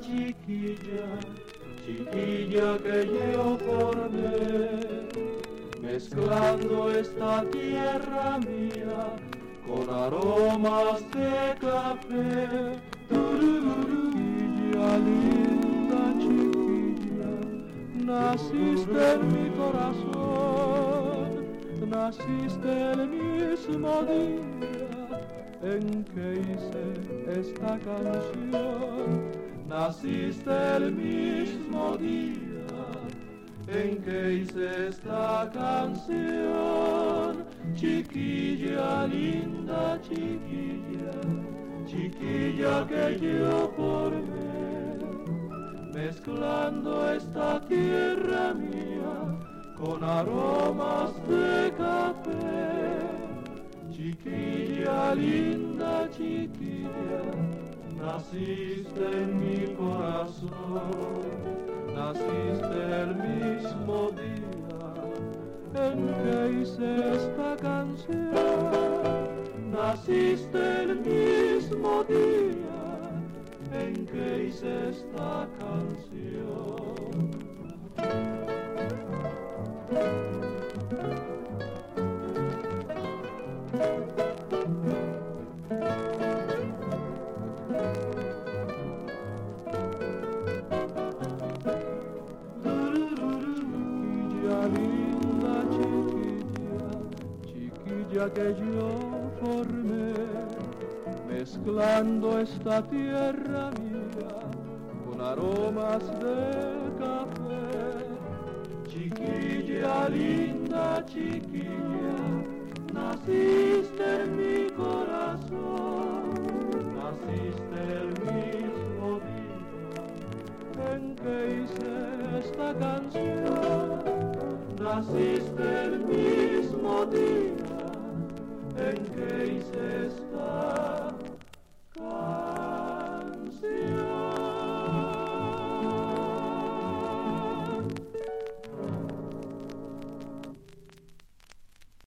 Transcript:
chiquilla, chiquilla que yo formé, mezclando esta tierra mía con aromas de café. Chiquilla linda, chiquilla, naciste en mi corazón, naciste el mismo día en que hice esta canción. Naciste el mismo día en que hice esta canción. Chiquilla linda, chiquilla, chiquilla que yo formé, mezclando esta tierra mía con aromas de café. Chiquilla linda, chiquilla, naciste en mi corazón, naciste el mismo día en que hice esta canción, naciste el mismo día en que hice esta canción. Que yo formé, mezclando esta tierra mía con aromas de chiquilla, naciste en mi corazón, naciste el mismo día en que hice esta canción, naciste el mismo día en que hice